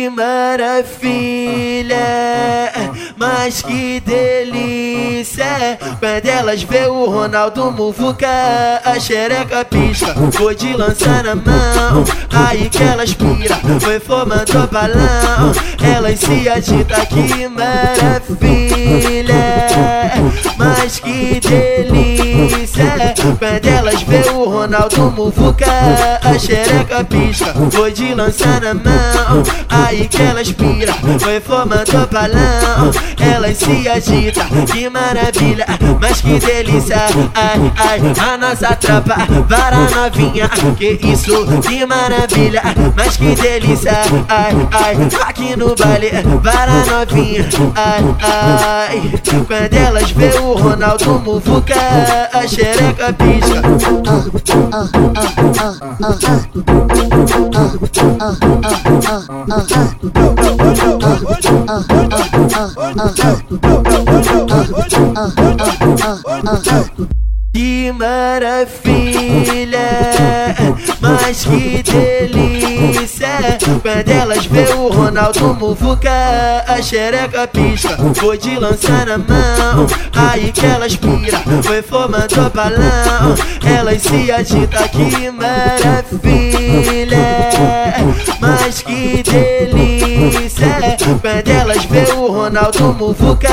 Que maravilha, mas que delícia. Quando elas vê o Ronaldo Muvuca A xereca pisca, foi de lançar na mão. Aí que elas pira, foi formando balão. Elas se agita, que maravilha Mas que delícia. Quando elas vê o Ronaldo Muvuca A xereca pisca, foi de lançar na mão. Aí que elas pira, foi formando balão. Elas se agita, que maravilha Mas que delícia, ai, ai A nossa tropa, para novinha Que isso, que maravilha Mas que delícia, ai, ai Aqui no baile, para novinha. Ai, ai Quando elas vê o Ronaldo Muvuca A xereca pisca Que maravilha, mas que delícia Quando elas vê o Ronaldo Muvuca A xereca pisca, foi de lançar na mão Aí que elas pira, foi formando balão Elas se agita, que maravilha. Mas que delícia Quando elas vê o Ronaldo Muvuca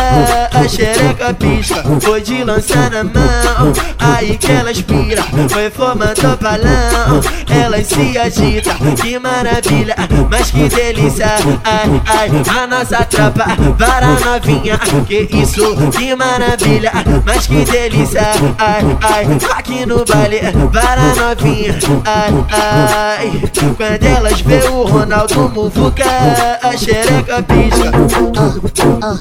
A xereca pisca, foi de lançar na mão. Aí que elas pira, foi formando balão. Elas se agita, que maravilha Mas que delícia, ai, ai A nossa tropa, para novinha. Que isso, que maravilha Mas que delícia, ai, ai Aqui no baile, para novinha. Ai, ai Quando elas vê o Ronaldo Muvuca A xereca pisca Oh,